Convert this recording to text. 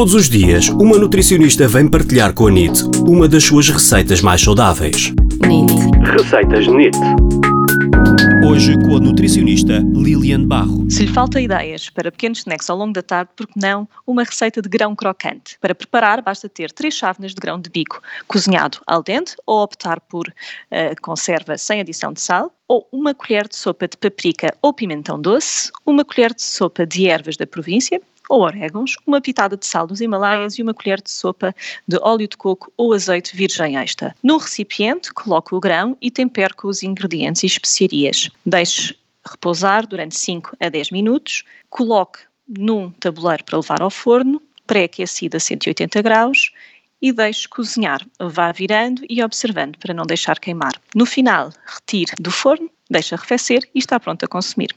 Todos os dias, uma nutricionista vem partilhar com a NIT uma das suas receitas mais saudáveis. NIT. Receitas NIT. Hoje com a nutricionista Lilian Barro. Se lhe falta ideias para pequenos snacks ao longo da tarde, por que não uma receita de grão crocante? Para preparar, basta ter três chávenas de grão de bico cozinhado al dente ou optar por uh, conserva sem adição de sal, ou uma colher de sopa de paprika ou pimentão doce, uma colher de sopa de ervas da província, ou orégãos, uma pitada de sal dos Himalaias e uma colher de sopa de óleo de coco ou azeite virgem extra. No recipiente, coloque o grão e tempere com os ingredientes e especiarias. Deixe repousar durante 5 a 10 minutos, coloque num tabuleiro para levar ao forno, pré-aquecido a 180 graus, e deixe cozinhar. Vá virando e observando para não deixar queimar. No final, retire do forno, deixe arrefecer e está pronto a consumir.